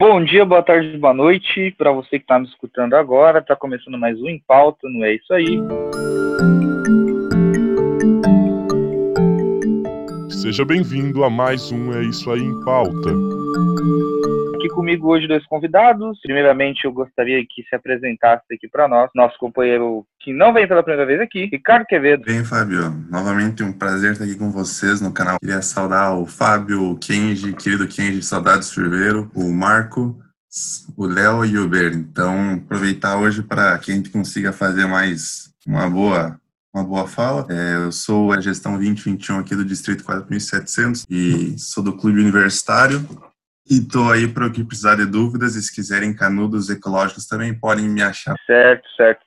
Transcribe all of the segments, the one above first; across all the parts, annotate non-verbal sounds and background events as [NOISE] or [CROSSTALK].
Bom dia, boa tarde, boa noite para você que está me escutando agora. Está começando mais um Em Pauta, não é isso aí? Seja bem-vindo a mais um É Isso Aí em Pauta. Aqui comigo hoje dois convidados. Primeiramente, eu gostaria que se apresentasse aqui para nós, nosso companheiro que não vem pela primeira vez aqui, Ricardo Quevedo. Bem, Fábio, novamente um prazer estar aqui com vocês no canal. Queria saudar o Fábio, o Kenji, querido Kenji, saudades Ferveiro, o Marco, o Léo e o Ber. Então, aproveitar hoje para que a gente consiga fazer mais uma boa uma boa fala. É, eu sou a gestão 2021 aqui do Distrito 4700 e sou do Clube Universitário. E estou aí para o que precisar de dúvidas e se quiserem canudos ecológicos também podem me achar. Certo, certo.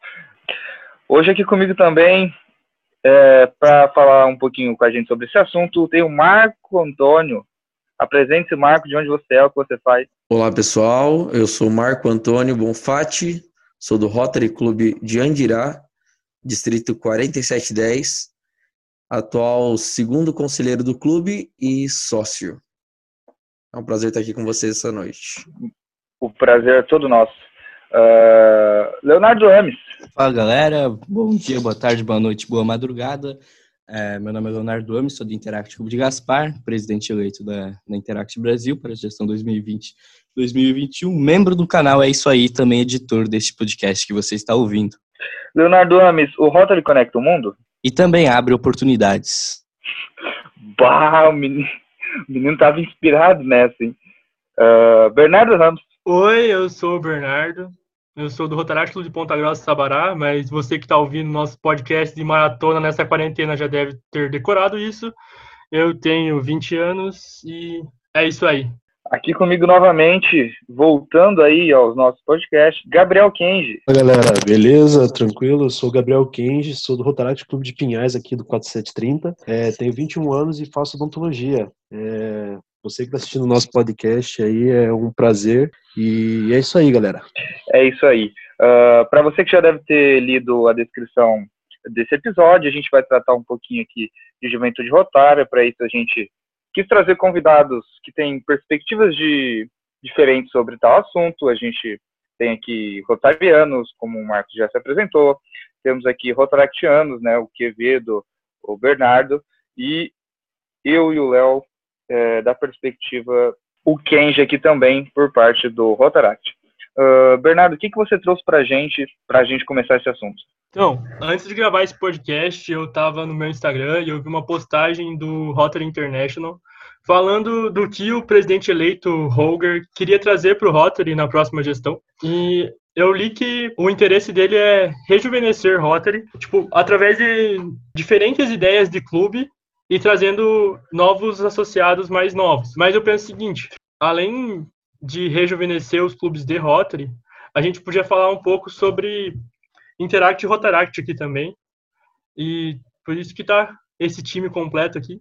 Hoje aqui comigo também, é, para falar um pouquinho com a gente sobre esse assunto, tem o Marco Antônio. Apresente-se, Marco, de onde você é, o que você faz. Olá, pessoal. Eu sou Marco Antônio Bonfatti, sou do Rotary Clube de Andirá, distrito 4710, atual segundo conselheiro do clube e sócio. É um prazer estar aqui com vocês essa noite. O prazer é todo nosso. Uh, Leonardo Ames. Fala galera, bom dia, boa tarde, boa noite, boa madrugada. É, meu nome é Leonardo Ames, sou do Interact Clube de Gaspar, presidente eleito da, da Interact Brasil para a gestão 2020-2021, membro do canal É Isso Aí, também editor deste podcast que você está ouvindo. Leonardo Ames, o Rotary conecta o mundo? E também abre oportunidades. Bah, menino, [LAUGHS] o menino tava inspirado nessa, hein? Uh, Bernardo Ramos. Oi, eu sou o Bernardo. Eu sou do Rotaract Clube de Ponta Grossa, Sabará, mas você que está ouvindo nosso podcast de maratona nessa quarentena já deve ter decorado isso. Eu tenho 20 anos e é isso aí. Aqui comigo novamente, voltando aí aos nossos podcasts, Gabriel Kenji. Oi, galera, beleza? Tranquilo? Eu sou o Gabriel Kenji, sou do Rotaract Clube de Pinhais aqui do 4730. É, tenho 21 anos e faço odontologia. É, você que está assistindo o nosso podcast aí, é um prazer. E é isso aí, galera. É isso aí. Uh, Para você que já deve ter lido a descrição desse episódio, a gente vai tratar um pouquinho aqui de juventude rotária. Para isso, a gente quis trazer convidados que têm perspectivas de, diferentes sobre tal assunto. A gente tem aqui rotarianos, como o Marcos já se apresentou, temos aqui rotaractianos, né, o Quevedo, o Bernardo, e eu e o Léo, é, da perspectiva, o Kenji aqui também, por parte do Rotaract. Uh, Bernardo, o que, que você trouxe para gente, para a gente começar esse assunto? Então, antes de gravar esse podcast, eu estava no meu Instagram e eu vi uma postagem do Rotary International falando do que o presidente eleito Holger queria trazer para o Rotary na próxima gestão. E eu li que o interesse dele é rejuvenescer Rotary, tipo, através de diferentes ideias de clube e trazendo novos associados mais novos. Mas eu penso o seguinte, além de rejuvenescer os clubes de Rotary, a gente podia falar um pouco sobre Interact e Rotaract aqui também. E por isso que está esse time completo aqui.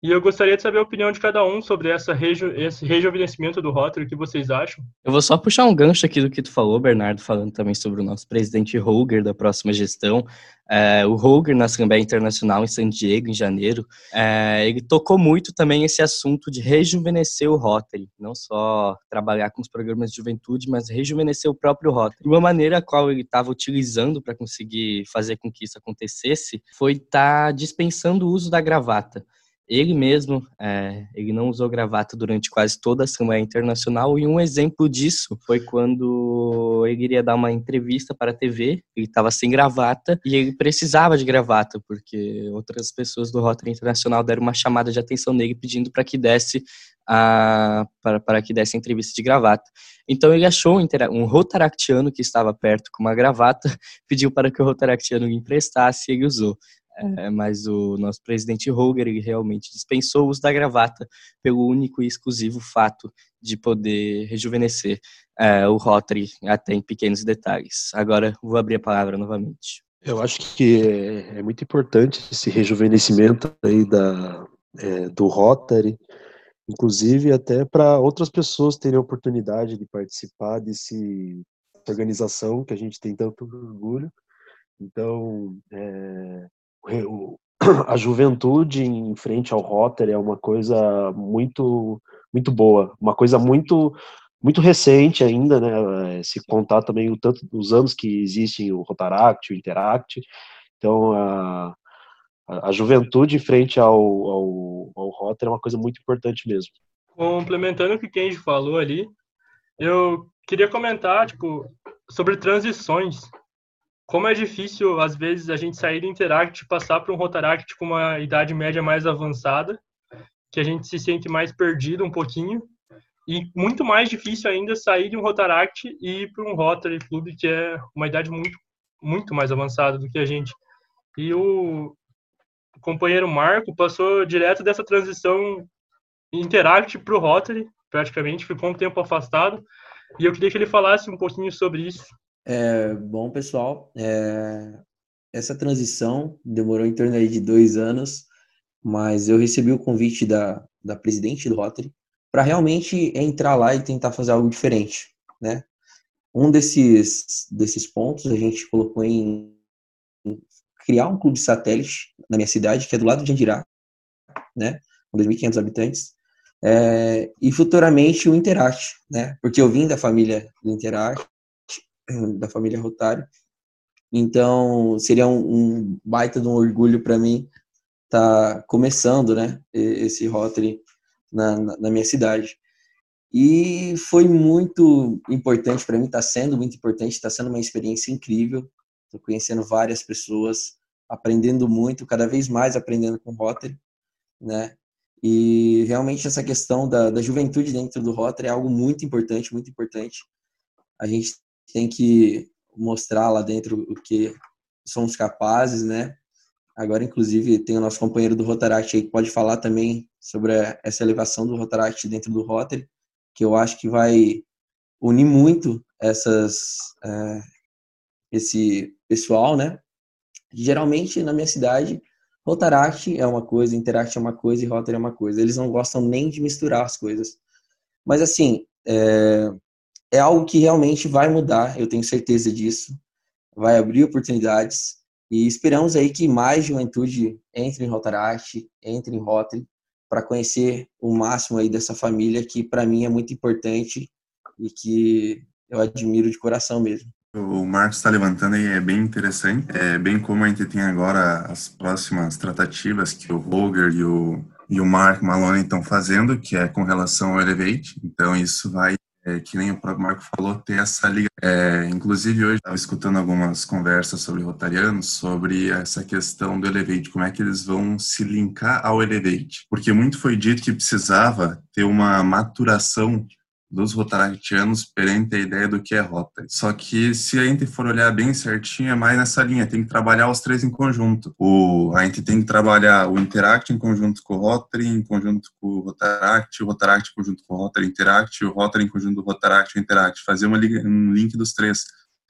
E eu gostaria de saber a opinião de cada um sobre essa reju esse rejuvenescimento do Rotary, o que vocês acham? Eu vou só puxar um gancho aqui do que tu falou, Bernardo, falando também sobre o nosso presidente Holger da próxima gestão. É, o Holger na Assembleia Internacional em San Diego, em janeiro, é, ele tocou muito também esse assunto de rejuvenescer o Rotary, não só trabalhar com os programas de juventude, mas rejuvenescer o próprio Rotary. Uma maneira a qual ele estava utilizando para conseguir fazer com que isso acontecesse foi estar tá dispensando o uso da gravata. Ele mesmo, é, ele não usou gravata durante quase toda a Assembleia Internacional e um exemplo disso foi quando ele iria dar uma entrevista para a TV, ele estava sem gravata e ele precisava de gravata porque outras pessoas do Rotary Internacional deram uma chamada de atenção nele pedindo para que desse a, para, para que desse entrevista de gravata. Então ele achou um, rotaractiano que estava perto com uma gravata, [LAUGHS] pediu para que o rotaractiano lhe emprestasse e ele usou. É, mas o nosso presidente Holger ele realmente dispensou o uso da gravata pelo único e exclusivo fato de poder rejuvenescer é, o Rotary até em pequenos detalhes. Agora vou abrir a palavra novamente. Eu acho que é, é muito importante esse rejuvenescimento aí da, é, do Rotary, inclusive até para outras pessoas terem a oportunidade de participar desse organização que a gente tem tanto orgulho. Então, é, [CLEARS THROAT] a juventude em frente ao Rotary é uma coisa muito muito boa, uma coisa muito muito recente ainda, né? Se contar também o tanto os anos que existem o Rotaract, o Interact, então a, a, juventude frente ao, ao, ao Rotary é uma coisa muito importante mesmo. Complementando o que Kenji falou ali, eu queria comentar, tipo, sobre transições. Como é difícil, às vezes, a gente sair do Interact e passar para um Rotaract com uma idade média mais avançada, que a gente se sente mais perdido um pouquinho, e muito mais difícil ainda sair de um Rotaract e ir para um Rotary Club, que é uma idade muito, muito mais avançada do que a gente. E o companheiro Marco passou direto dessa transição Interact para o Rotary, praticamente, ficou um tempo afastado, e eu queria que ele falasse um pouquinho sobre isso. É, bom, pessoal, é, essa transição demorou em torno de dois anos, mas eu recebi o convite da, da presidente do Rotary, para realmente entrar lá e tentar fazer algo diferente, né? Um desses, desses pontos a gente colocou em, em criar um clube satélite na minha cidade, que é do lado de Andirá, né? Com 2.500 habitantes. É, e futuramente o Interact, né? Porque eu vim da família do Interact, da família Rotário. Então, seria um, um baita de um orgulho para mim estar tá começando, né? Esse Rotary na, na, minha cidade. E foi muito importante para mim, está sendo muito importante, está sendo uma experiência incrível. Estou conhecendo várias pessoas, aprendendo muito, cada vez mais aprendendo com o Rotary, né? E realmente essa questão da, da juventude dentro do Rotary é algo muito importante, muito importante. A gente tem que mostrar lá dentro o que somos capazes, né? Agora, inclusive, tem o nosso companheiro do Rotaract aí que pode falar também sobre essa elevação do Rotaract dentro do Rotary, que eu acho que vai unir muito essas, é, esse pessoal, né? Geralmente, na minha cidade, Rotaract é uma coisa, Interact é uma coisa e Rotary é uma coisa. Eles não gostam nem de misturar as coisas. Mas, assim, é, é algo que realmente vai mudar, eu tenho certeza disso. Vai abrir oportunidades e esperamos aí que mais juventude entre em Rotaract, entre em Rotary, para conhecer o máximo aí dessa família que para mim é muito importante e que eu admiro de coração mesmo. O Marcos está levantando aí, é bem interessante. É bem como a gente tem agora as próximas tratativas que o Roger e o, e o Mark Maloney estão fazendo, que é com relação ao Elevate. Então, isso vai é, que nem o próprio Marco falou, ter essa liga. É, inclusive, hoje estava escutando algumas conversas sobre rotarianos, sobre essa questão do Elevate, como é que eles vão se linkar ao Elevate. Porque muito foi dito que precisava ter uma maturação dos rotaractianos perante a ideia do que é rota. Só que se a gente for olhar bem certinho, é mais nessa linha, tem que trabalhar os três em conjunto. O, a gente tem que trabalhar o Interact em conjunto com o Rotary, em conjunto com o Rotaract, o Rotaract em conjunto com o Rotary Interact, o Rotary em conjunto com o Rotaract Interact. Fazer uma, um link dos três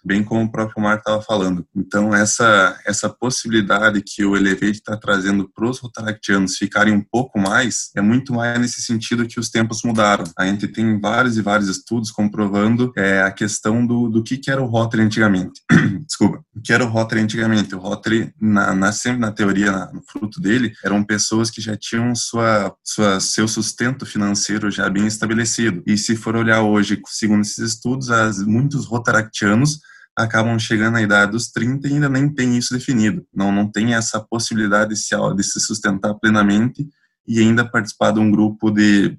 bem como o próprio Marco estava falando. Então, essa, essa possibilidade que o Elevate está trazendo para os rotaractianos ficarem um pouco mais, é muito mais nesse sentido que os tempos mudaram. A gente tem vários e vários estudos comprovando é, a questão do, do que, que era o Rotary antigamente. [CLEARS THROAT] Desculpa. O que era o Rotary antigamente? O Rotary, na, na, na teoria, na, no fruto dele, eram pessoas que já tinham sua, sua, seu sustento financeiro já bem estabelecido. E se for olhar hoje, segundo esses estudos, as, muitos rotaractianos acabam chegando à idade dos 30 e ainda nem tem isso definido. Não, não tem essa possibilidade de se, de se sustentar plenamente e ainda participar de um grupo de,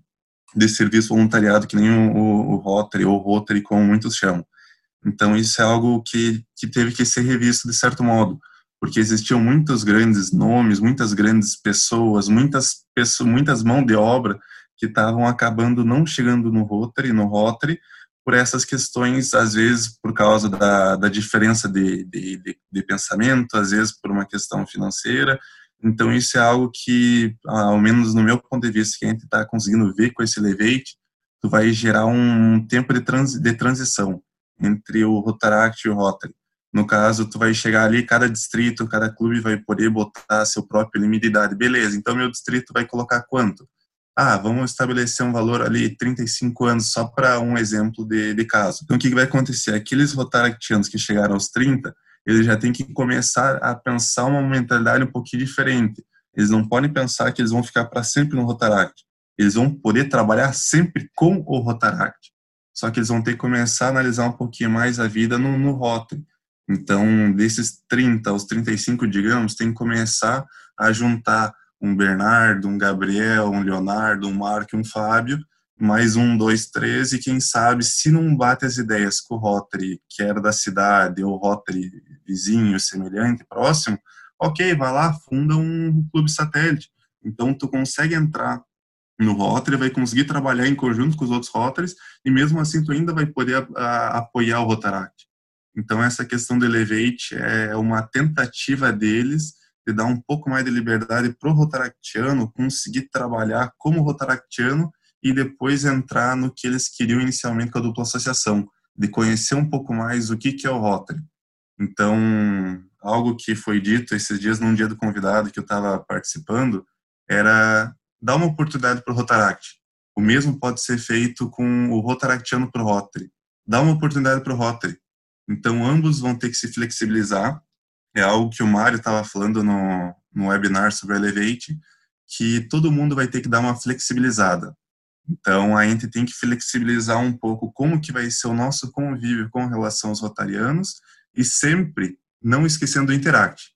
de serviço voluntariado que nem o, o Rotary ou Rotary, como muitos chamam. Então, isso é algo que, que teve que ser revisto de certo modo, porque existiam muitos grandes nomes, muitas grandes pessoas, muitas pessoas, muitas mãos de obra que estavam acabando não chegando no Rotary, no Rotary, por essas questões, às vezes por causa da, da diferença de, de, de, de, pensamento, às vezes por uma questão financeira. Então, isso é algo que, ao menos no meu ponto de vista, que a gente está conseguindo ver com esse Levate, tu vai gerar um tempo de, trans, de transição entre o Rotaract e o Rotary. No caso, tu vai chegar ali, cada distrito, cada clube vai poder botar seu próprio limite de idade. Beleza, então meu distrito vai colocar quanto? ah, vamos estabelecer um valor ali, 35 anos, só para um exemplo de, de caso. Então, o que vai acontecer? Aqueles rotaractianos que chegaram aos 30, eles já têm que começar a pensar uma mentalidade um pouquinho diferente. Eles não podem pensar que eles vão ficar para sempre no Rotaract. Eles vão poder trabalhar sempre com o Rotaract. Só que eles vão ter que começar a analisar um pouquinho mais a vida no, no Rotary. Então, desses 30 aos 35, digamos, tem que começar a juntar um Bernardo, um Gabriel, um Leonardo, um Marco um Fábio, mais um, dois, três, e quem sabe, se não bate as ideias com o Rotary, que era da cidade, ou Rotary vizinho, semelhante, próximo, ok, vai lá, funda um clube satélite. Então, tu consegue entrar no Rotary, vai conseguir trabalhar em conjunto com os outros Rotaries, e mesmo assim tu ainda vai poder a, a, apoiar o Rotaract. Então, essa questão do Elevate é uma tentativa deles de dar um pouco mais de liberdade para o Rotaractiano conseguir trabalhar como Rotaractiano e depois entrar no que eles queriam inicialmente com a dupla associação, de conhecer um pouco mais o que, que é o Rotary. Então, algo que foi dito esses dias num dia do convidado que eu estava participando era dar uma oportunidade para o Rotaract. O mesmo pode ser feito com o Rotaractiano para o Rotary. Dá uma oportunidade para o Rotary. Então, ambos vão ter que se flexibilizar. É algo que o Mário estava falando no, no webinar sobre o Elevate, que todo mundo vai ter que dar uma flexibilizada. Então, a gente tem que flexibilizar um pouco como que vai ser o nosso convívio com relação aos rotarianos e sempre não esquecendo do Interact.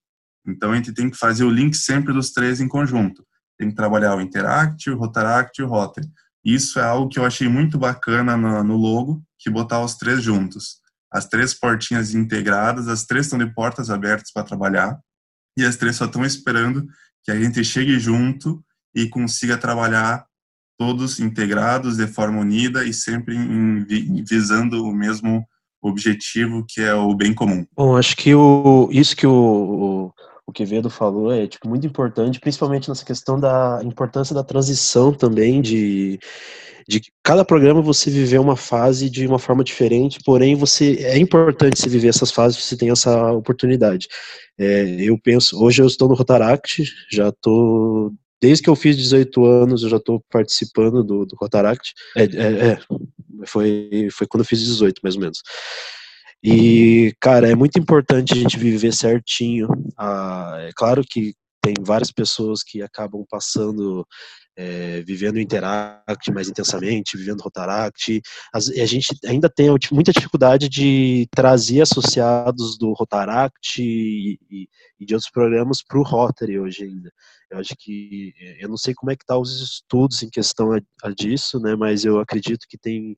Então, a gente tem que fazer o link sempre dos três em conjunto. Tem que trabalhar o Interact, o Rotaract e o Rotary. Isso é algo que eu achei muito bacana no, no logo, que botar os três juntos as três portinhas integradas, as três estão de portas abertas para trabalhar e as três só estão esperando que a gente chegue junto e consiga trabalhar todos integrados de forma unida e sempre em, visando o mesmo objetivo que é o bem comum. Bom, acho que o, isso que o Quevedo falou é tipo, muito importante, principalmente nessa questão da importância da transição também de de cada programa você viver uma fase de uma forma diferente, porém você é importante se viver essas fases, você tem essa oportunidade. É, eu penso, hoje eu estou no Rotaract, já estou desde que eu fiz 18 anos eu já estou participando do, do Rotaract. É, é, é, foi, foi quando eu fiz 18, mais ou menos. E, cara, é muito importante a gente viver certinho. Ah, é claro que tem várias pessoas que acabam passando é, vivendo Interact mais intensamente, vivendo Rotaract. As, a gente ainda tem muita dificuldade de trazer associados do Rotaract e, e, e de outros programas para o Rotary hoje ainda. Eu acho que, eu não sei como é que tá os estudos em questão a, a disso, né, mas eu acredito que tem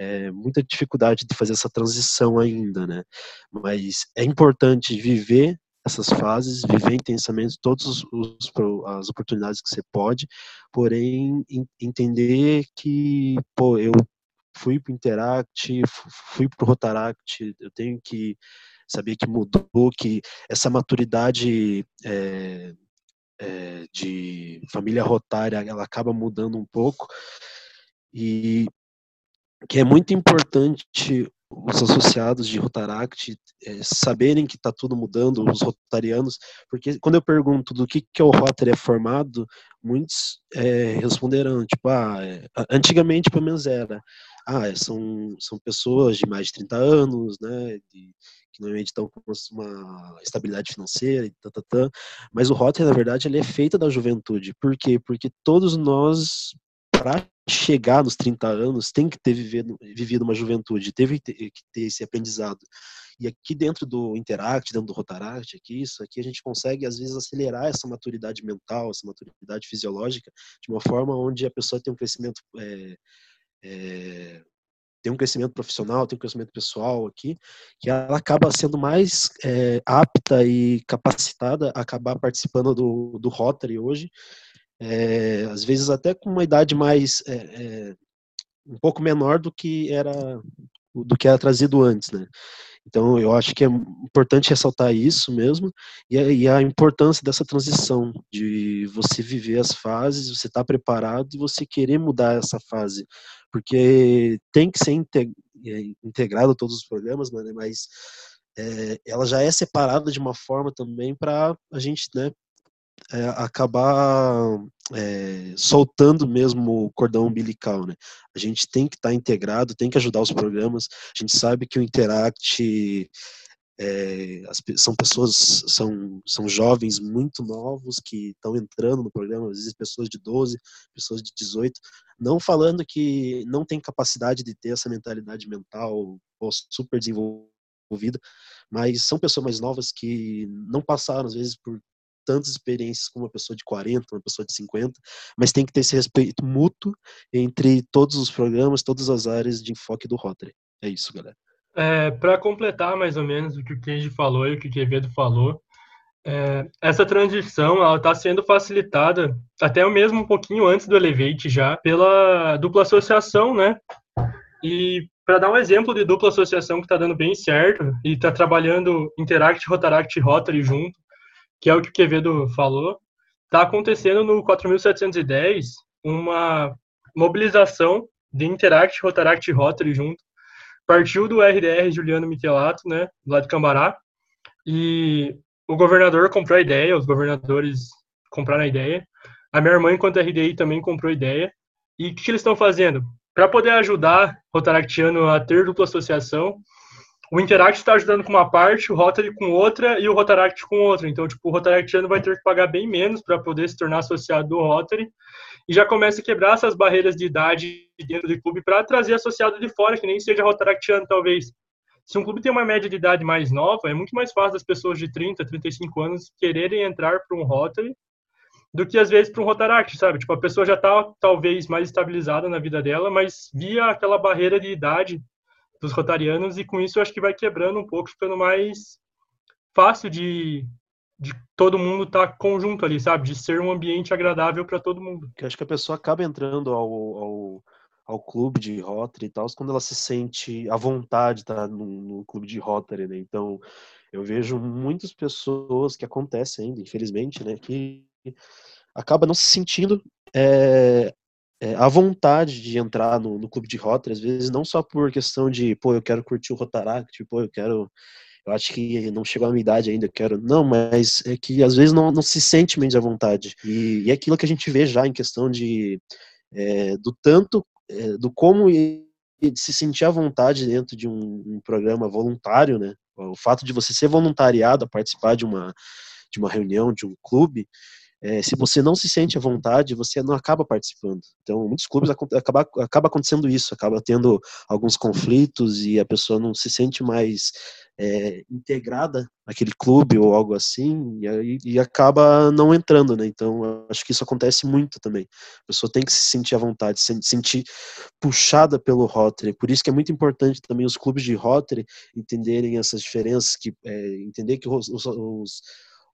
é, muita dificuldade de fazer essa transição ainda, né? Mas é importante viver essas fases, viver intensamente todas as oportunidades que você pode, porém entender que, pô, eu fui para o Interact, fui para o Rotaract, eu tenho que saber que mudou, que essa maturidade é, é, de família rotária, ela acaba mudando um pouco, e que é muito importante os associados de Rotaract é, saberem que está tudo mudando, os rotarianos, porque quando eu pergunto do que, que é o Rotary é formado, muitos é, responderão, tipo, ah, é, antigamente pelo menos era, ah, são, são pessoas de mais de 30 anos, né, de, que normalmente estão com uma estabilidade financeira e tá, tá, tá. mas o Rotary, na verdade, ele é feito da juventude, por quê? Porque todos nós, para chegar nos 30 anos, tem que ter vivido, vivido uma juventude, teve que ter, esse aprendizado. E aqui dentro do Interact, dentro do Rotaract, aqui, isso aqui a gente consegue, às vezes, acelerar essa maturidade mental, essa maturidade fisiológica, de uma forma onde a pessoa tem um crescimento é, é, tem um crescimento profissional, tem um crescimento pessoal aqui, que ela acaba sendo mais é, apta e capacitada a acabar participando do, do Rotary hoje, é, às vezes até com uma idade mais é, é, um pouco menor do que era do que era trazido antes, né? Então eu acho que é importante ressaltar isso mesmo e a, e a importância dessa transição de você viver as fases, você estar tá preparado e você querer mudar essa fase, porque tem que ser é, integrado todos os programas, né? Mas é, ela já é separada de uma forma também para a gente, né, é, acabar é, soltando mesmo o cordão umbilical, né? A gente tem que estar tá integrado, tem que ajudar os programas. A gente sabe que o Interact é, as, são pessoas, são, são jovens muito novos que estão entrando no programa, às vezes pessoas de 12, pessoas de 18, não falando que não tem capacidade de ter essa mentalidade mental super desenvolvida, mas são pessoas mais novas que não passaram, às vezes, por tantas experiências como uma pessoa de 40, uma pessoa de 50, mas tem que ter esse respeito mútuo entre todos os programas, todas as áreas de enfoque do Rotary. É isso, galera. É, Para completar mais ou menos o que o Kenji falou e o que o Quevedo falou, é, essa transição está sendo facilitada até mesmo um pouquinho antes do Elevate já pela dupla associação, né? E para dar um exemplo de dupla associação que está dando bem certo e está trabalhando Interact, Rotaract e Rotary junto, que é o que o Quevedo falou, está acontecendo no 4710 uma mobilização de Interact, Rotaract e Rotary junto. Partiu do RDR Juliano Michelato, né, lá de Cambará, e o governador comprou a ideia, os governadores compraram a ideia, a minha irmã, enquanto RDI, também comprou a ideia, e o que, que eles estão fazendo? Para poder ajudar Rotaractiano a ter dupla associação, o Interact está ajudando com uma parte, o Rotary com outra e o Rotaract com outra. Então, tipo, o Rotaractiano vai ter que pagar bem menos para poder se tornar associado do Rotary e já começa a quebrar essas barreiras de idade dentro do clube para trazer associado de fora, que nem seja Rotaractiano, talvez. Se um clube tem uma média de idade mais nova, é muito mais fácil das pessoas de 30, 35 anos quererem entrar para um Rotary do que às vezes para um Rotaract, sabe? Tipo, a pessoa já está talvez mais estabilizada na vida dela, mas via aquela barreira de idade dos rotarianos e com isso acho que vai quebrando um pouco, ficando mais fácil de de todo mundo estar tá conjunto ali, sabe? De ser um ambiente agradável para todo mundo. Eu acho que a pessoa acaba entrando ao, ao, ao clube de Rotary e tal, quando ela se sente à vontade tá, no, no clube de Rotary, né? Então, eu vejo muitas pessoas que acontece ainda, infelizmente, né? Que acaba não se sentindo é, é, à vontade de entrar no, no clube de Rotary, às vezes não só por questão de, pô, eu quero curtir o Rotaract, pô, eu quero eu acho que não chegou à minha idade ainda, eu quero. Não, mas é que às vezes não, não se sente menos à vontade. E, e é aquilo que a gente vê já em questão de é, do tanto, é, do como se sentir à vontade dentro de um, um, programa voluntário, né? O fato de você ser voluntariado a participar de uma, de uma reunião, de um clube, é, se você não se sente à vontade, você não acaba participando. Então, muitos clubes acaba, acaba acontecendo isso, acaba tendo alguns conflitos e a pessoa não se sente mais é, integrada naquele clube ou algo assim e, e, acaba não entrando, né? Então, acho que isso acontece muito também. A pessoa tem que se sentir à vontade, se sentir puxada pelo Rotary. Por isso que é muito importante também os clubes de Rotary entenderem essas diferenças, que é, entender que os, os, os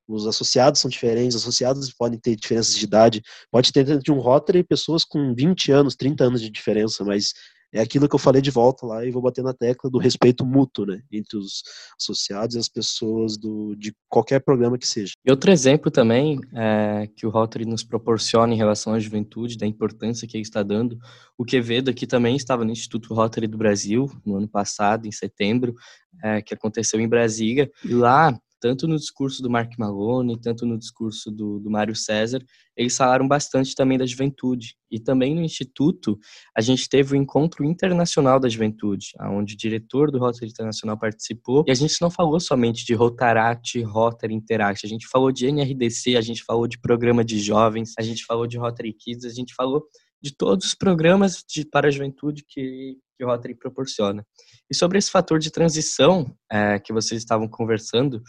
os associados são diferentes, os associados podem ter diferenças de idade. Pode ter dentro de um Rotary pessoas com 20 anos, 30 anos de diferença, mas é aquilo que eu falei de volta lá e vou bater na tecla do respeito mútuo, né, entre os associados e as pessoas do, de qualquer programa que seja. E outro exemplo também é, que o Rotary nos proporciona em relação à juventude, da importância que ele está dando, o Quevedo aqui também estava no Instituto Rotary do Brasil, no ano passado, em setembro, é, que aconteceu em Brasília, e lá tanto no discurso do Mark Malone, tanto no discurso do, do Mário César, eles falaram bastante também da juventude. E também no Instituto, a gente teve o Encontro Internacional da Juventude, onde o diretor do Rotary Internacional participou. E a gente não falou somente de Rotaract, Rotary Interact, a gente falou de NRDC, a gente falou de programa de jovens, a gente falou de Rotary Kids, a gente falou de todos os programas de, para a juventude que, que o Rotary proporciona. E sobre esse fator de transição é, que vocês estavam conversando,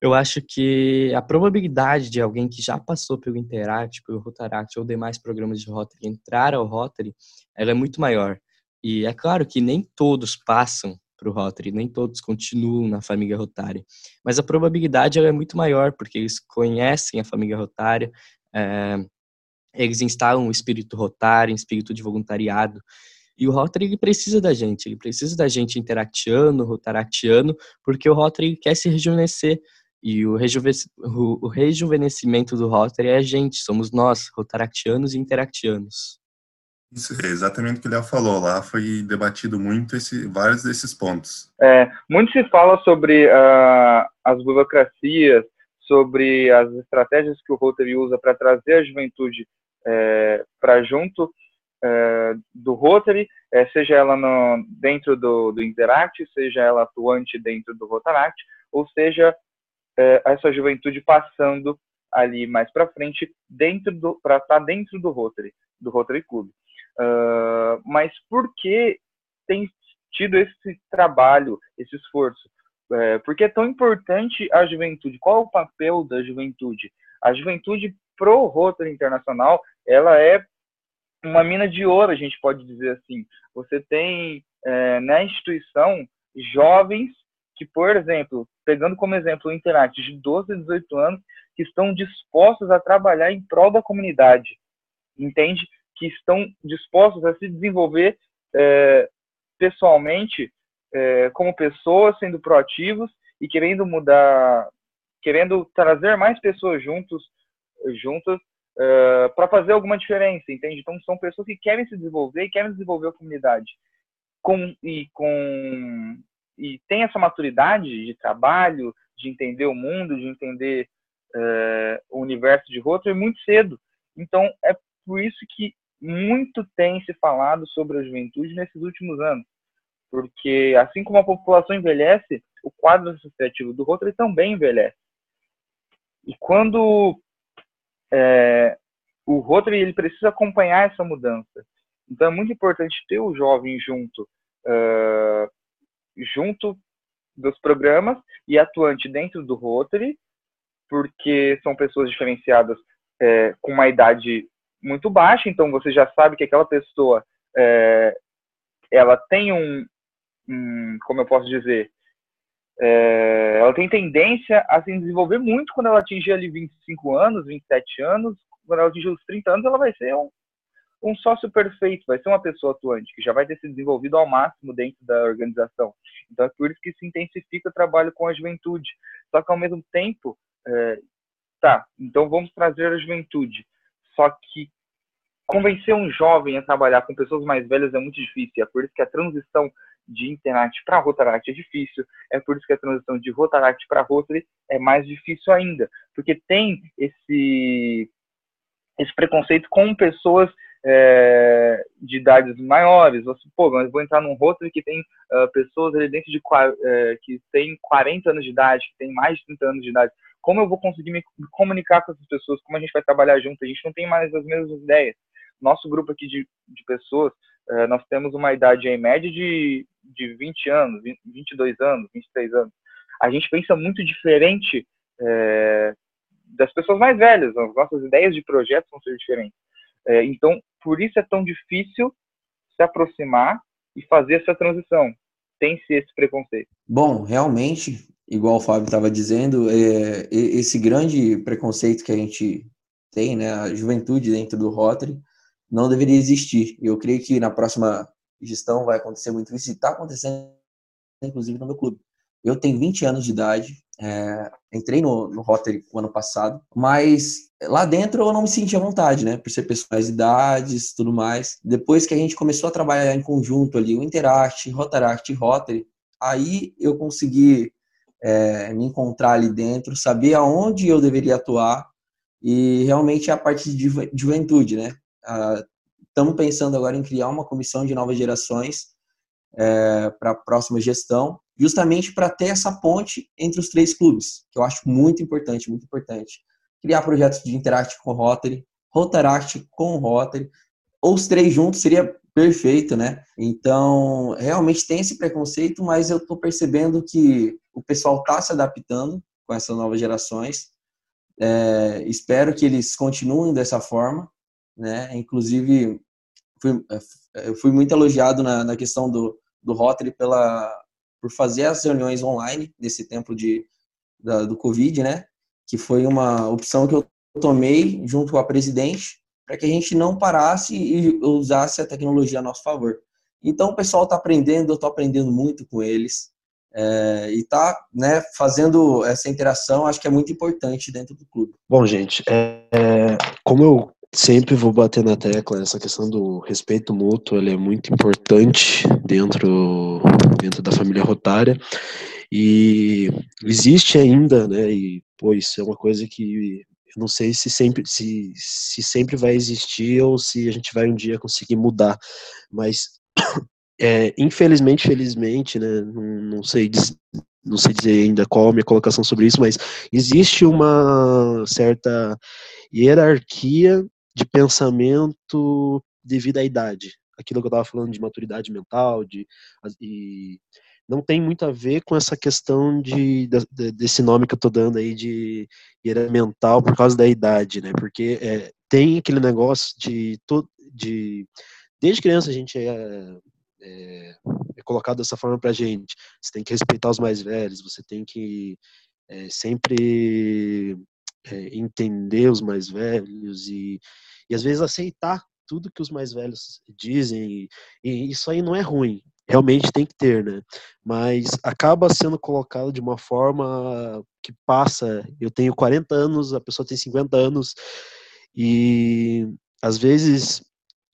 eu acho que a probabilidade de alguém que já passou pelo Interact, pelo Rotaract ou demais programas de Rotary entrar ao Rotary, ela é muito maior. E é claro que nem todos passam para o Rotary, nem todos continuam na família rotária, mas a probabilidade ela é muito maior, porque eles conhecem a família rotária, é, eles instalam o espírito rotário, o espírito de voluntariado, e o Rotary ele precisa da gente, ele precisa da gente interactiano, rotaractiano, porque o Rotary quer se rejuvenescer, e o, rejuve o, rejuvenescimento do Rotary é a gente, somos nós, rotaractianos e interactianos. Isso é exatamente o que o Léo falou. Lá foi debatido muito esse, vários desses pontos. É, muito se fala sobre uh, as burocracias, sobre as estratégias que o Rotary usa para trazer a juventude é, para junto do Rotary, é, seja ela no, dentro do, do Interact, seja ela atuante dentro do Rotaract, ou seja, é, essa juventude passando ali mais para frente dentro para estar tá dentro do Rotary do Rotary Club. Uh, mas por que tem tido esse trabalho esse esforço? É, porque é tão importante a juventude. Qual é o papel da juventude? A juventude pro Rotary Internacional ela é uma mina de ouro a gente pode dizer assim você tem é, na instituição jovens que, por exemplo, pegando como exemplo o Interact de 12 a 18 anos, que estão dispostos a trabalhar em prol da comunidade, entende? Que estão dispostos a se desenvolver é, pessoalmente é, como pessoas, sendo proativos e querendo mudar, querendo trazer mais pessoas juntos, juntas é, para fazer alguma diferença, entende? Então são pessoas que querem se desenvolver e querem desenvolver a comunidade com e com e tem essa maturidade de trabalho, de entender o mundo, de entender é, o universo de Rotary muito cedo. Então, é por isso que muito tem se falado sobre a juventude nesses últimos anos. Porque, assim como a população envelhece, o quadro associativo do Rotary também envelhece. E quando é, o Rotary ele precisa acompanhar essa mudança. Então, é muito importante ter o jovem junto, uh, junto dos programas e atuante dentro do Rotary, porque são pessoas diferenciadas é, com uma idade muito baixa, então você já sabe que aquela pessoa é, ela tem um, um, como eu posso dizer, é, ela tem tendência a se desenvolver muito quando ela atingir ali 25 anos, 27 anos, quando ela atingir os 30 anos, ela vai ser um, um sócio perfeito, vai ser uma pessoa atuante, que já vai ter se desenvolvido ao máximo dentro da organização. Então é por isso que se intensifica o trabalho com a juventude. Só que ao mesmo tempo, é, tá, então vamos trazer a juventude. Só que convencer um jovem a trabalhar com pessoas mais velhas é muito difícil. É por isso que a transição de internet para Rotaract é difícil. É por isso que a transição de Rotaract para Rotary é mais difícil ainda, porque tem esse esse preconceito com pessoas é, de idades maiores. Você, pô, mas vou entrar num rosto que tem uh, pessoas ali dentro de uh, que tem 40 anos de idade, que tem mais de 30 anos de idade. Como eu vou conseguir me comunicar com essas pessoas? Como a gente vai trabalhar junto? A gente não tem mais as mesmas ideias. Nosso grupo aqui de, de pessoas, uh, nós temos uma idade em média de, de 20 anos, 22 anos, 23 anos. A gente pensa muito diferente é, das pessoas mais velhas. As nossas ideias de projetos vão ser diferentes. É, então, por isso é tão difícil se aproximar e fazer essa transição. Tem-se esse preconceito. Bom, realmente, igual o Fábio estava dizendo, é, esse grande preconceito que a gente tem, né, a juventude dentro do Rotary, não deveria existir. Eu creio que na próxima gestão vai acontecer muito isso, e está acontecendo, inclusive, no meu clube. Eu tenho 20 anos de idade, é, entrei no, no Rotary o ano passado, mas lá dentro eu não me sentia à vontade, né? Por ser pessoas idades tudo mais. Depois que a gente começou a trabalhar em conjunto ali, o Interact, Rotaract e Rotary, aí eu consegui é, me encontrar ali dentro, saber aonde eu deveria atuar e realmente a parte de juventude, né? Estamos ah, pensando agora em criar uma comissão de novas gerações é, para a próxima gestão justamente para ter essa ponte entre os três clubes, que eu acho muito importante, muito importante. Criar projetos de Interact com Rotary, Rotaract com Rotary, ou os três juntos seria perfeito, né? Então, realmente tem esse preconceito, mas eu estou percebendo que o pessoal está se adaptando com essas novas gerações. É, espero que eles continuem dessa forma, né? Inclusive, fui, é, eu fui muito elogiado na, na questão do, do Rotary pela por fazer as reuniões online nesse tempo de, da, do Covid, né? Que foi uma opção que eu tomei junto com a presidente para que a gente não parasse e usasse a tecnologia a nosso favor. Então o pessoal está aprendendo, eu estou aprendendo muito com eles é, e está né, fazendo essa interação, acho que é muito importante dentro do clube. Bom, gente, é, como eu sempre vou bater na tecla essa questão do respeito mútuo ele é muito importante dentro dentro da família rotária. E existe ainda né e pô, isso é uma coisa que eu não sei se sempre se, se sempre vai existir ou se a gente vai um dia conseguir mudar mas [COUGHS] é, infelizmente felizmente né não, não sei não sei dizer ainda qual a minha colocação sobre isso, mas existe uma certa hierarquia de pensamento devido à idade. Aquilo que eu estava falando de maturidade mental, de, e não tem muito a ver com essa questão de, de desse nome que eu estou dando aí de hierarquia mental por causa da idade, né? Porque é, tem aquele negócio de, de desde criança a gente é, é, é colocado dessa forma para gente. Você tem que respeitar os mais velhos, você tem que é, sempre é, entender os mais velhos e, e às vezes aceitar tudo que os mais velhos dizem. E, e isso aí não é ruim, realmente tem que ter, né? Mas acaba sendo colocado de uma forma que passa. Eu tenho 40 anos, a pessoa tem 50 anos e às vezes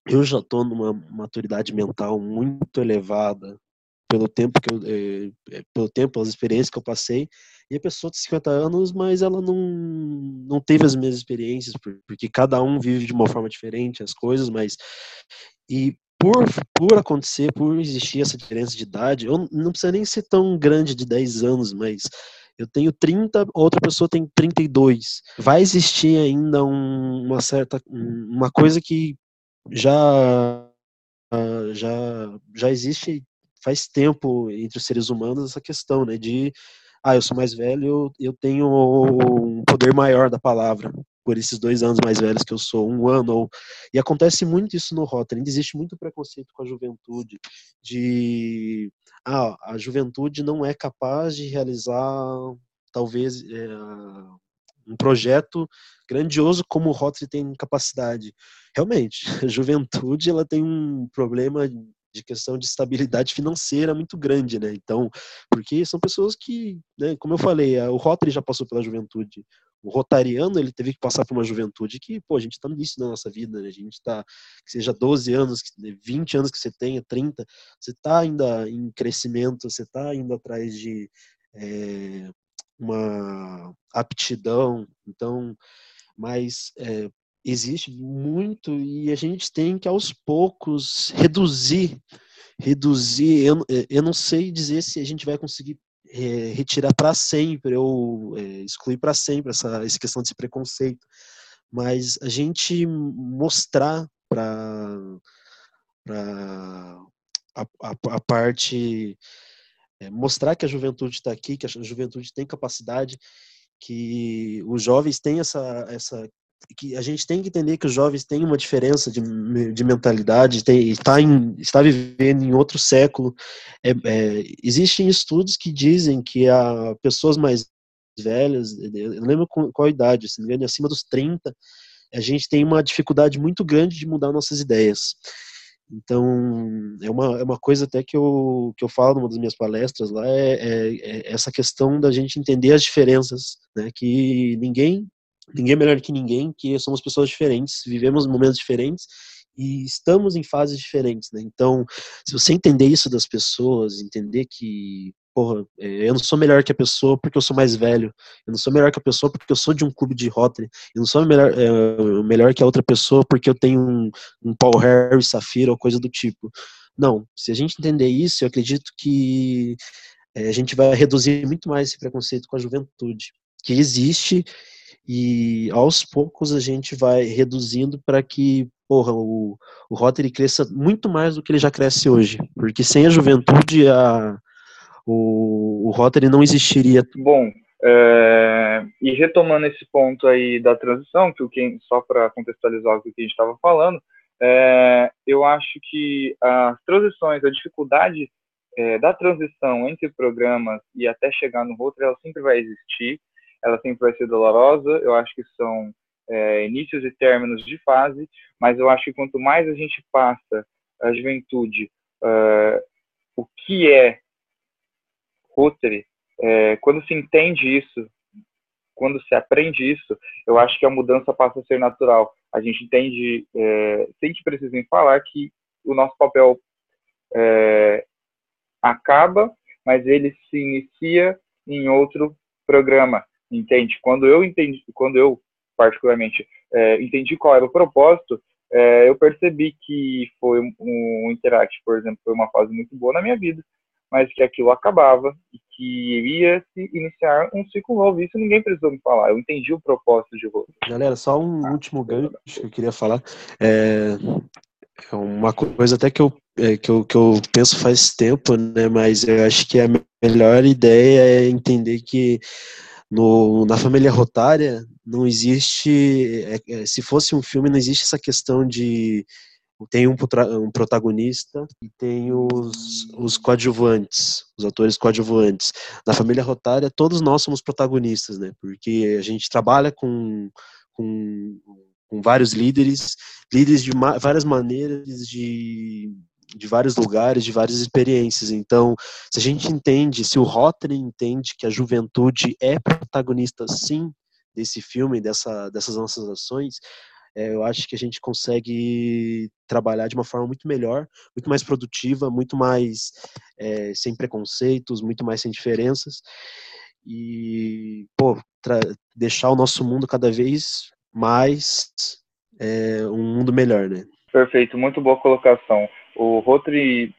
eu já estou numa maturidade mental muito elevada pelo tempo que eu, é, é, pelo tempo, pelas experiências que eu passei, e a pessoa tem 50 anos, mas ela não, não teve as mesmas experiências, porque cada um vive de uma forma diferente as coisas, mas e por, por acontecer, por existir essa diferença de idade, eu não precisa nem ser tão grande de 10 anos, mas eu tenho 30, outra pessoa tem 32. Vai existir ainda um, uma certa uma coisa que já já já existe faz tempo entre os seres humanos essa questão, né, de ah, eu sou mais velho, eu tenho um poder maior da palavra por esses dois anos mais velhos que eu sou, um ano ou e acontece muito isso no Rotary, existe muito preconceito com a juventude, de ah, a juventude não é capaz de realizar talvez é, um projeto grandioso como o Rotary tem capacidade. Realmente, [LAUGHS] a juventude ela tem um problema de questão de estabilidade financeira muito grande, né? Então, porque são pessoas que, né, como eu falei, o Rotary já passou pela juventude. O rotariano, ele teve que passar por uma juventude que, pô, a gente está no início da nossa vida, né? A gente está, que seja 12 anos, 20 anos que você tenha, 30, você está ainda em crescimento, você está indo atrás de é, uma aptidão, então, mas é, existe muito e a gente tem que aos poucos reduzir, reduzir. Eu, é, eu não sei dizer se a gente vai conseguir é, retirar para sempre ou é, excluir para sempre essa, essa questão desse preconceito, mas a gente mostrar para a, a, a parte é, mostrar que a juventude está aqui, que a juventude tem capacidade, que os jovens têm essa, essa que a gente tem que entender que os jovens têm uma diferença de, de mentalidade, tem, está, em, está vivendo em outro século. É, é, existem estudos que dizem que a pessoas mais velhas, eu não lembro qual idade, se não me engano, acima dos 30, a gente tem uma dificuldade muito grande de mudar nossas ideias. Então, é uma, é uma coisa até que eu, que eu falo numa das minhas palestras lá, é, é, é essa questão da gente entender as diferenças, né? Que ninguém, ninguém é melhor que ninguém, que somos pessoas diferentes, vivemos momentos diferentes e estamos em fases diferentes, né? Então, se você entender isso das pessoas, entender que porra, é, eu não sou melhor que a pessoa porque eu sou mais velho, eu não sou melhor que a pessoa porque eu sou de um clube de Rotary, eu não sou melhor, é, melhor que a outra pessoa porque eu tenho um, um Paul Harris, Safira ou coisa do tipo. Não, se a gente entender isso, eu acredito que é, a gente vai reduzir muito mais esse preconceito com a juventude, que existe e aos poucos a gente vai reduzindo para que porra, o, o Rotary cresça muito mais do que ele já cresce hoje, porque sem a juventude a o, o Rotary não existiria. Bom, é, e retomando esse ponto aí da transição, que o Ken, só para contextualizar o que a gente estava falando, é, eu acho que as transições, a dificuldade é, da transição entre programas e até chegar no Rotary, ela sempre vai existir, ela sempre vai ser dolorosa, eu acho que são é, inícios e términos de fase, mas eu acho que quanto mais a gente passa a juventude, uh, o que é Rotary, é, quando se entende isso, quando se aprende isso, eu acho que a mudança passa a ser natural. A gente entende, é, sem que precisem falar, que o nosso papel é, acaba, mas ele se inicia em outro programa, entende? Quando eu entendi, quando eu particularmente é, entendi qual era o propósito, é, eu percebi que foi um, um Interact, por exemplo, foi uma fase muito boa na minha vida, mas que aquilo acabava e que iria se iniciar um ciclo novo. Isso ninguém precisou me falar. Eu entendi o propósito de Rotary. Galera, só um último gancho que eu queria falar. É, é uma coisa até que eu, é, que, eu, que eu penso faz tempo, né? Mas eu acho que a melhor ideia é entender que no, na família rotária não existe, é, é, se fosse um filme, não existe essa questão de tem um, um protagonista e tem os, os coadjuvantes, os atores coadjuvantes. Na família rotária, todos nós somos protagonistas, né? Porque a gente trabalha com, com, com vários líderes, líderes de várias maneiras, de de vários lugares, de várias experiências. Então, se a gente entende, se o Rotary entende que a juventude é protagonista, sim, desse filme, dessa, dessas nossas ações, é, eu acho que a gente consegue trabalhar de uma forma muito melhor, muito mais produtiva, muito mais é, sem preconceitos, muito mais sem diferenças e pô, deixar o nosso mundo cada vez mais é, um mundo melhor, né? Perfeito, muito boa colocação o Rotary,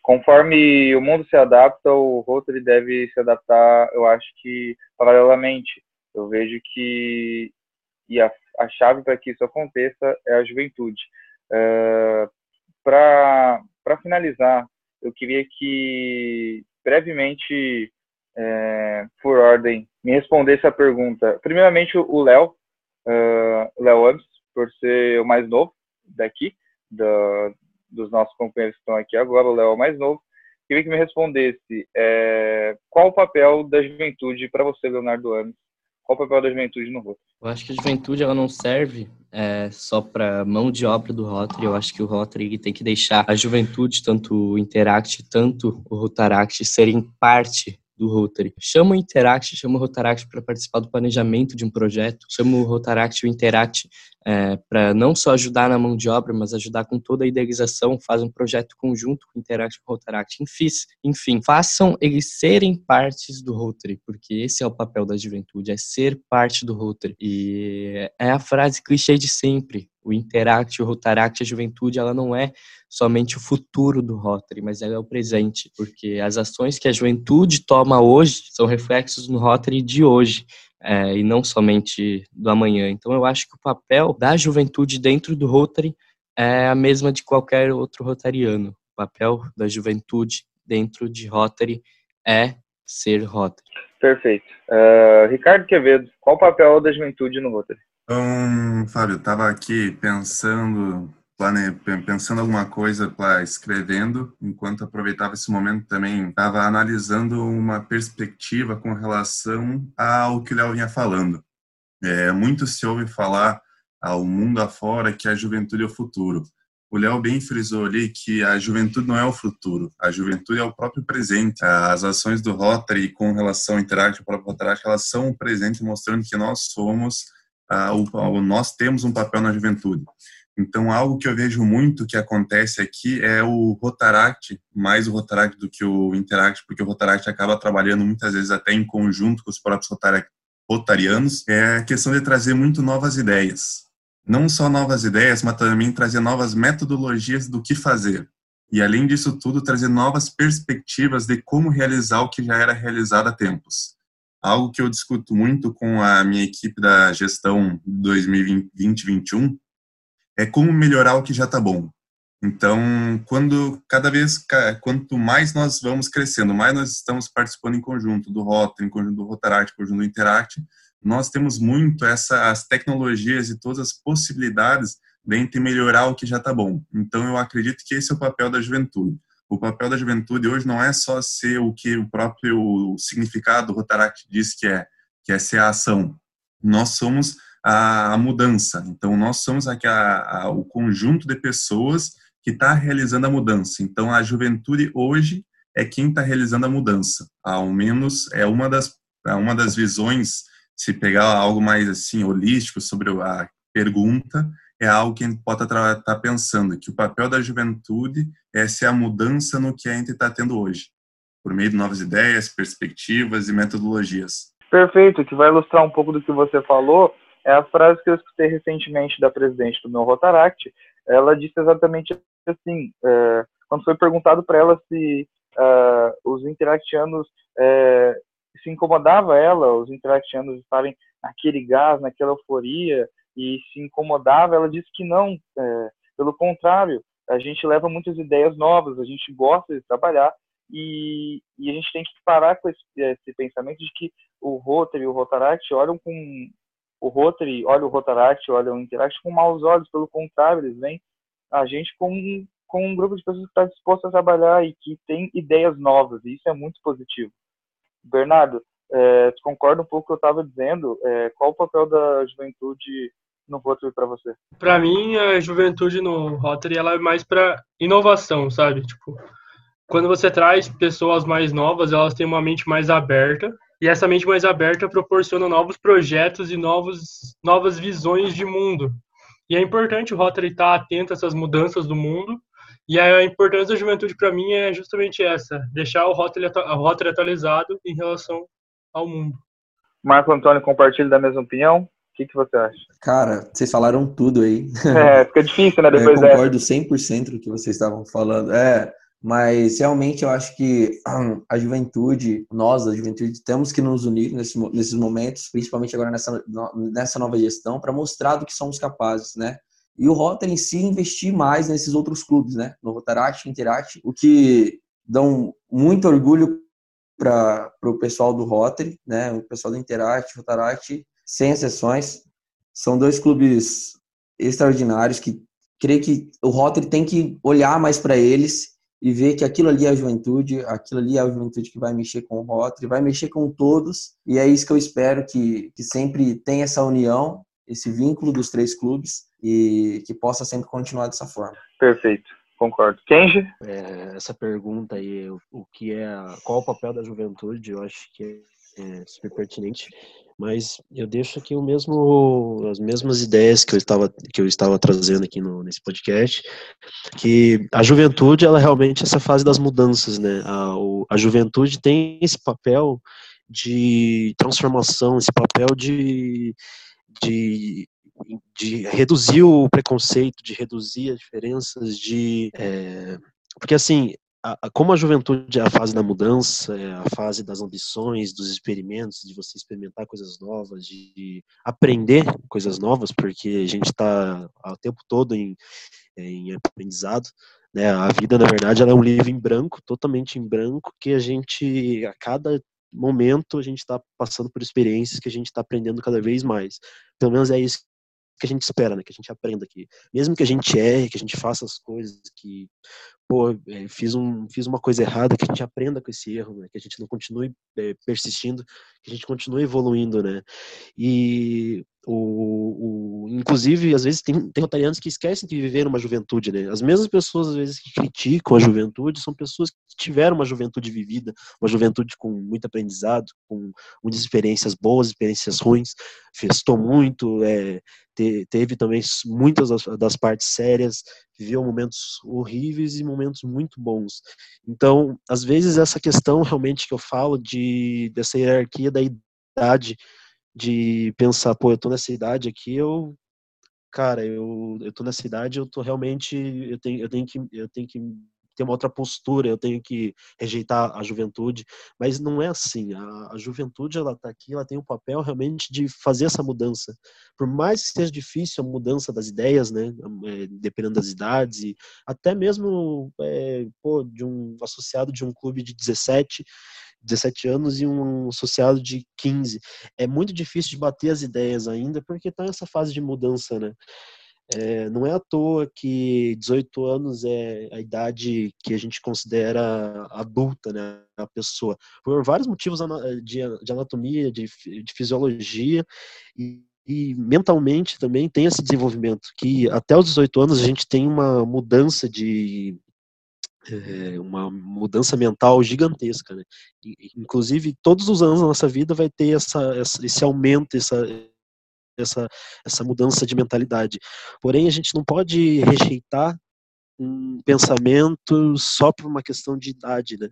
conforme o mundo se adapta, o Rotary deve se adaptar, eu acho que paralelamente. Eu vejo que e a, a chave para que isso aconteça é a juventude. Uh, para finalizar, eu queria que brevemente, é, por ordem, me respondesse a pergunta. Primeiramente, o Léo, uh, Léo Ames, por ser o mais novo daqui, da, dos nossos companheiros que estão aqui agora, o Léo é mais novo, queria que me respondesse é, qual o papel da juventude para você, Leonardo Ames? Qual o papel da juventude no Rotary? Eu acho que a juventude ela não serve é, só para mão de obra do Rotary. Eu acho que o Rotary tem que deixar a juventude, tanto o Interact, tanto o Rotaract, serem parte do Rotary. Chama o Interact, chama o Rotaract para participar do planejamento de um projeto, chama o Rotaract e o Interact é, para não só ajudar na mão de obra, mas ajudar com toda a idealização, faz um projeto conjunto com o Interact e o Rotaract. Enfim, façam eles serem partes do Rotary, porque esse é o papel da juventude, é ser parte do Rotary. E é a frase clichê de sempre, o Interact, o Rotaract, a juventude, ela não é somente o futuro do Rotary, mas ela é o presente, porque as ações que a juventude toma hoje são reflexos no Rotary de hoje. É, e não somente do amanhã. Então, eu acho que o papel da juventude dentro do Rotary é a mesma de qualquer outro rotariano. O papel da juventude dentro de Rotary é ser Rotary. Perfeito. Uh, Ricardo Quevedo, qual o papel da juventude no Rotary? Então, Fábio, estava aqui pensando, plane... pensando alguma coisa, escrevendo, enquanto aproveitava esse momento também, estava analisando uma perspectiva com relação ao que o Léo vinha falando. É, muito se ouve falar ao mundo afora que a juventude é o futuro. O Léo bem frisou ali que a juventude não é o futuro, a juventude é o próprio presente. As ações do Rotary com relação ao Interact, o próprio Rotary, elas são o presente mostrando que nós somos o, nós temos um papel na juventude. Então, algo que eu vejo muito que acontece aqui é o Rotaract, mais o Rotaract do que o Interact, porque o Rotaract acaba trabalhando muitas vezes até em conjunto com os próprios rotarianos, é a questão de trazer muito novas ideias. Não só novas ideias, mas também trazer novas metodologias do que fazer. E, além disso tudo, trazer novas perspectivas de como realizar o que já era realizado há tempos algo que eu discuto muito com a minha equipe da gestão 2020-2021 é como melhorar o que já está bom. Então, quando cada vez, quanto mais nós vamos crescendo, mais nós estamos participando em conjunto do Rota, em conjunto do Rotaract, em conjunto do Interact, nós temos muito essa, as tecnologias e todas as possibilidades de melhorar o que já está bom. Então, eu acredito que esse é o papel da juventude. O papel da juventude hoje não é só ser o que o próprio significado do Rotaract diz que é, que é ser a ação. Nós somos a, a mudança. Então, nós somos aqui a, a, o conjunto de pessoas que está realizando a mudança. Então, a juventude hoje é quem está realizando a mudança. Ao menos é uma das, é uma das visões, se pegar algo mais assim holístico sobre a pergunta, é algo que a gente pode estar tá pensando, que o papel da juventude é ser a mudança no que a gente está tendo hoje, por meio de novas ideias, perspectivas e metodologias. Perfeito, que vai ilustrar um pouco do que você falou, é a frase que eu escutei recentemente da presidente do meu Rotaract, ela disse exatamente assim, é, quando foi perguntado para ela se uh, os interactianos é, se incomodava ela, os interactianos estarem naquele gás, naquela euforia, e se incomodava, ela disse que não, é, pelo contrário, a gente leva muitas ideias novas, a gente gosta de trabalhar, e, e a gente tem que parar com esse, esse pensamento de que o Rotary e o Rotaract olham com o Rotary olha o Rotaract, olha o Interact com maus olhos, pelo contrário, eles veem a gente com, com um grupo de pessoas que está disposto a trabalhar e que tem ideias novas, e isso é muito positivo. Bernardo, é, concorda um pouco com o que eu estava dizendo? É, qual o papel da juventude no Rotary para você? Para mim, a juventude no Rotary ela é mais para inovação, sabe? Tipo, quando você traz pessoas mais novas, elas têm uma mente mais aberta e essa mente mais aberta proporciona novos projetos e novos, novas visões de mundo. E é importante o Rotary estar atento a essas mudanças do mundo. E a importância da juventude para mim é justamente essa: deixar o Rotary, o Rotary atualizado em relação ao mundo. Marco Antônio compartilha da mesma opinião? O que, que você acha? Cara, vocês falaram tudo aí. É, [LAUGHS] fica difícil, né? Depois eu concordo 100% do que vocês estavam falando. É, mas realmente eu acho que a juventude, nós, a juventude, temos que nos unir nesse, nesses momentos, principalmente agora nessa, nessa nova gestão, para mostrar do que somos capazes, né? E o Rotary em si investir mais nesses outros clubes, né? No Rotaract, Interact, o que dão muito orgulho para o pessoal do Rotary, né? O pessoal do Interact, Rotaract, sem exceções. São dois clubes extraordinários que creio que o Rotary tem que olhar mais para eles e ver que aquilo ali é a juventude, aquilo ali é a juventude que vai mexer com o Rotary, vai mexer com todos, e é isso que eu espero que, que sempre tenha essa união, esse vínculo dos três clubes e que possa sempre continuar dessa forma. Perfeito, concordo. Kenji? É, essa pergunta aí, o, o que é, qual o papel da juventude, eu acho que é super pertinente mas eu deixo aqui o mesmo as mesmas ideias que eu estava que eu estava trazendo aqui no, nesse podcast que a juventude ela é realmente essa fase das mudanças né? A, o, a juventude tem esse papel de transformação esse papel de, de de reduzir o preconceito, de reduzir as diferenças, de é, porque assim a, como a juventude é a fase da mudança, é a fase das ambições, dos experimentos, de você experimentar coisas novas, de aprender coisas novas, porque a gente está o tempo todo em, em aprendizado. Né? A vida, na verdade, ela é um livro em branco, totalmente em branco, que a gente, a cada momento, a gente está passando por experiências que a gente está aprendendo cada vez mais. Pelo menos é isso que a gente espera, né? Que a gente aprenda aqui. Mesmo que a gente erre, que a gente faça as coisas que pô, é, fiz, um, fiz uma coisa errada, que a gente aprenda com esse erro, né? que a gente não continue é, persistindo, que a gente continue evoluindo, né? E o, o, inclusive, às vezes tem, tem rotarianos que esquecem de viver uma juventude, né? As mesmas pessoas, às vezes, que criticam a juventude são pessoas que tiveram uma juventude vivida, uma juventude com muito aprendizado, com muitas experiências boas, experiências ruins, festou muito, é, te, teve também muitas das, das partes sérias, viveu momentos horríveis e momentos muito bons. Então, às vezes, essa questão realmente que eu falo de dessa hierarquia da idade, de pensar, pô, eu tô nessa idade aqui, eu cara, eu, eu tô nessa idade, eu tô realmente, eu tenho, eu tenho que, eu tenho que ter uma outra postura, eu tenho que rejeitar a juventude, mas não é assim. A, a juventude ela está aqui, ela tem um papel realmente de fazer essa mudança. Por mais que seja difícil a mudança das ideias, né, é, dependendo das idades e até mesmo é, pô, de um associado de um clube de 17 17 anos e um associado de 15. É muito difícil de bater as ideias ainda, porque está nessa fase de mudança, né? É, não é à toa que 18 anos é a idade que a gente considera adulta, né, a pessoa, por vários motivos de, de anatomia, de, de fisiologia e, e, mentalmente também tem esse desenvolvimento, que até os 18 anos a gente tem uma mudança de é, uma mudança mental gigantesca, né? inclusive todos os anos da nossa vida vai ter essa, esse aumento, essa essa, essa mudança de mentalidade. Porém, a gente não pode rejeitar um pensamento só por uma questão de idade, né?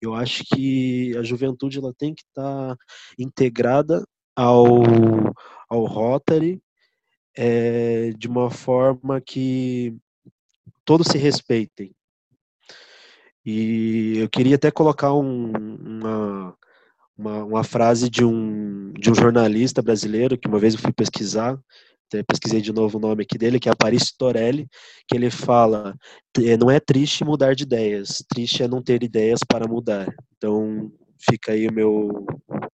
Eu acho que a juventude ela tem que estar tá integrada ao, ao Rotary é, de uma forma que todos se respeitem. E eu queria até colocar um, uma, uma, uma, frase de um, de um jornalista brasileiro que uma vez eu fui pesquisar, pesquisei de novo o nome aqui dele, que é Aparício Torelli, que ele fala: não é triste mudar de ideias, triste é não ter ideias para mudar. Então, fica aí o meu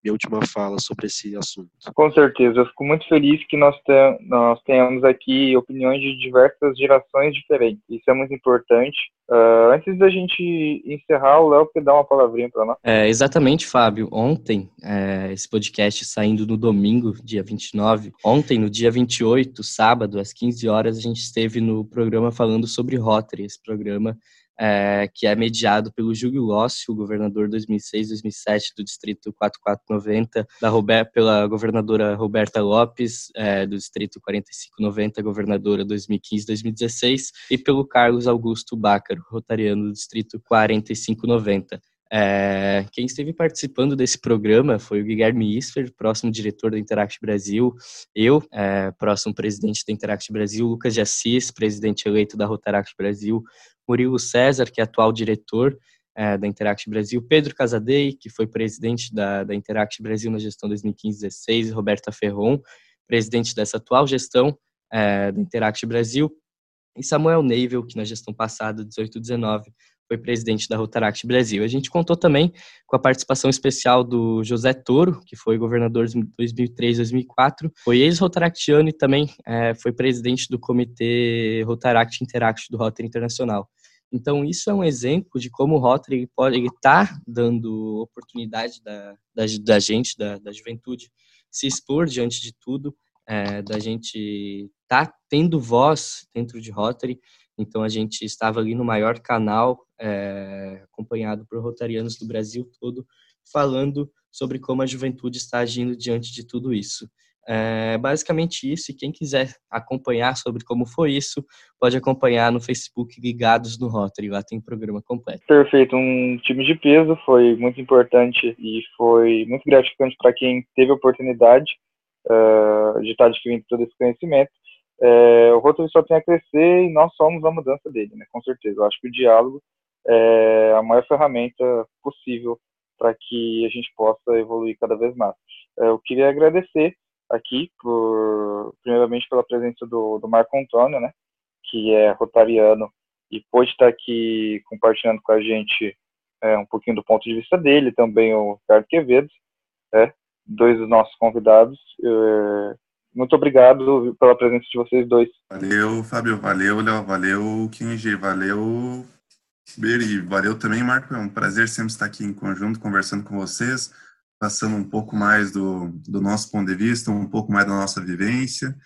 minha última fala sobre esse assunto. Com certeza, eu fico muito feliz que nós, te, nós tenhamos aqui opiniões de diversas gerações diferentes. Isso é muito importante. Uh, antes da gente encerrar, o Léo quer dar uma palavrinha para nós. É, exatamente, Fábio. Ontem, é, esse podcast saindo no domingo, dia 29. Ontem, no dia 28, sábado, às 15 horas, a gente esteve no programa falando sobre Rotary, esse programa é, que é mediado pelo Júlio Lossi, o governador 2006-2007 do Distrito 4490, da Robert, pela governadora Roberta Lopes, é, do Distrito 4590, governadora 2015-2016, e pelo Carlos Augusto Bácaro, rotariano do Distrito 4590. É, quem esteve participando desse programa foi o Guilherme Isfer, próximo diretor da Interact Brasil, eu, é, próximo presidente da Interact Brasil, Lucas de Assis, presidente eleito da Rotaract Brasil, Murilo César, que é atual diretor é, da Interact Brasil, Pedro Casadei, que foi presidente da, da Interact Brasil na gestão 2015-16, Roberta Ferron, presidente dessa atual gestão é, da Interact Brasil, e Samuel Neivel, que na gestão passada, 18-19, foi presidente da Rotaract Brasil. A gente contou também com a participação especial do José Toro, que foi governador de 2003-2004, foi ex-rotaractiano e também é, foi presidente do Comitê Rotaract Interact do Rotary Internacional. Então, isso é um exemplo de como o Rotary pode estar tá dando oportunidade da, da, da gente, da, da, juventude, se expor diante de tudo, é, da gente estar tá tendo voz dentro de Rotary. Então, a gente estava ali no maior canal, é, acompanhado por rotarianos do Brasil todo, falando sobre como a juventude está agindo diante de tudo isso. É basicamente isso, e quem quiser acompanhar sobre como foi isso, pode acompanhar no Facebook Ligados no Rotary, lá tem o programa completo. Perfeito, um time de peso, foi muito importante e foi muito gratificante para quem teve a oportunidade uh, de estar adquirindo todo esse conhecimento. É, o Rotary só tem a crescer e nós somos a mudança dele, né, com certeza. Eu acho que o diálogo é a maior ferramenta possível para que a gente possa evoluir cada vez mais. É, eu queria agradecer aqui, por, primeiramente pela presença do, do Marco Antônio, né, que é rotariano e pôde estar aqui compartilhando com a gente é, um pouquinho do ponto de vista dele, também o Ricardo Quevedo, é, dois dos nossos convidados. É, muito obrigado pela presença de vocês dois. Valeu, Fábio, valeu, Léo, valeu, Kinji, valeu, Beri, valeu também, Marco. É um prazer sempre estar aqui em conjunto, conversando com vocês passando um pouco mais do, do nosso ponto de vista, um pouco mais da nossa vivência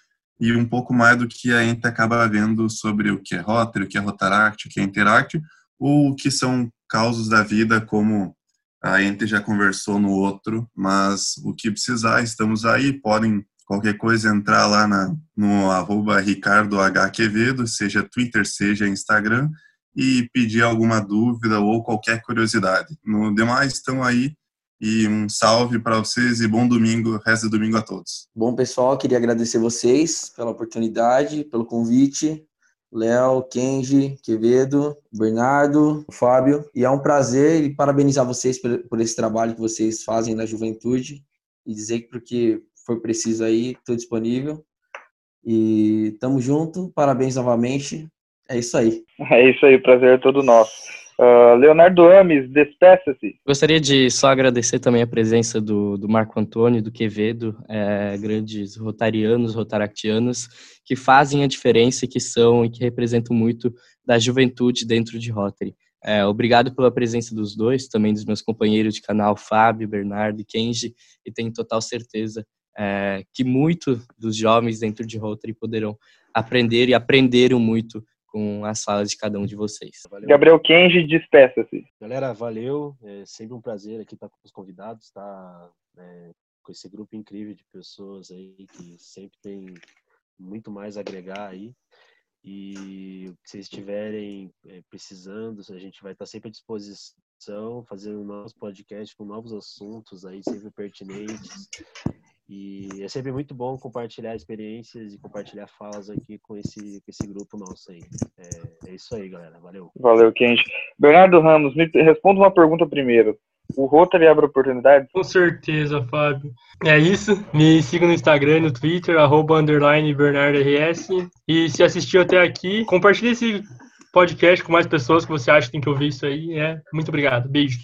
e um pouco mais do que a gente acaba vendo sobre o que é Rotary, o que é Rotaract, o que é Interact, ou o que são causos da vida, como a gente já conversou no outro, mas o que precisar, estamos aí, podem qualquer coisa entrar lá na, no arroba Ricardo. Quevedo, seja Twitter, seja Instagram, e pedir alguma dúvida ou qualquer curiosidade. No demais, estão aí e um salve para vocês e bom domingo, resto do domingo a todos. Bom, pessoal, queria agradecer vocês pela oportunidade, pelo convite. Léo, Kenji, Quevedo, Bernardo, Fábio. E é um prazer e parabenizar vocês por, esse trabalho que vocês fazem na juventude e dizer que porque for preciso aí, estou disponível. E tamo junto, parabéns novamente. É isso aí. É isso aí, prazer é todo nosso. Uh, Leonardo Ames, despeça-se. Gostaria de só agradecer também a presença do, do Marco Antônio, do Quevedo, é, grandes rotarianos, rotaractianos, que fazem a diferença, que são e que representam muito da juventude dentro de Rotary. É, obrigado pela presença dos dois, também dos meus companheiros de canal, Fábio, Bernardo e Kenji, e tenho total certeza é, que muito dos jovens dentro de Rotary poderão aprender e aprenderam muito com as falas de cada um de vocês. Valeu. Gabriel Kenji, despeça-se. Galera, valeu. É sempre um prazer aqui estar com os convidados, estar tá, é, com esse grupo incrível de pessoas aí que sempre tem muito mais a agregar aí. E se vocês estiverem é, precisando, a gente vai estar sempre à disposição, fazendo novos podcasts com novos assuntos aí, sempre pertinentes. E é sempre muito bom compartilhar experiências e compartilhar falas aqui com esse, com esse grupo nosso aí. É, é isso aí, galera. Valeu. Valeu, Kenji. Bernardo Ramos, me responda uma pergunta primeiro. O Rotary abre oportunidades? Com certeza, Fábio. É isso. Me siga no Instagram e no Twitter, arroba underline BernardoRS. E se assistiu até aqui, compartilhe esse podcast com mais pessoas que você acha que tem que ouvir isso aí. É. Muito obrigado. Beijo.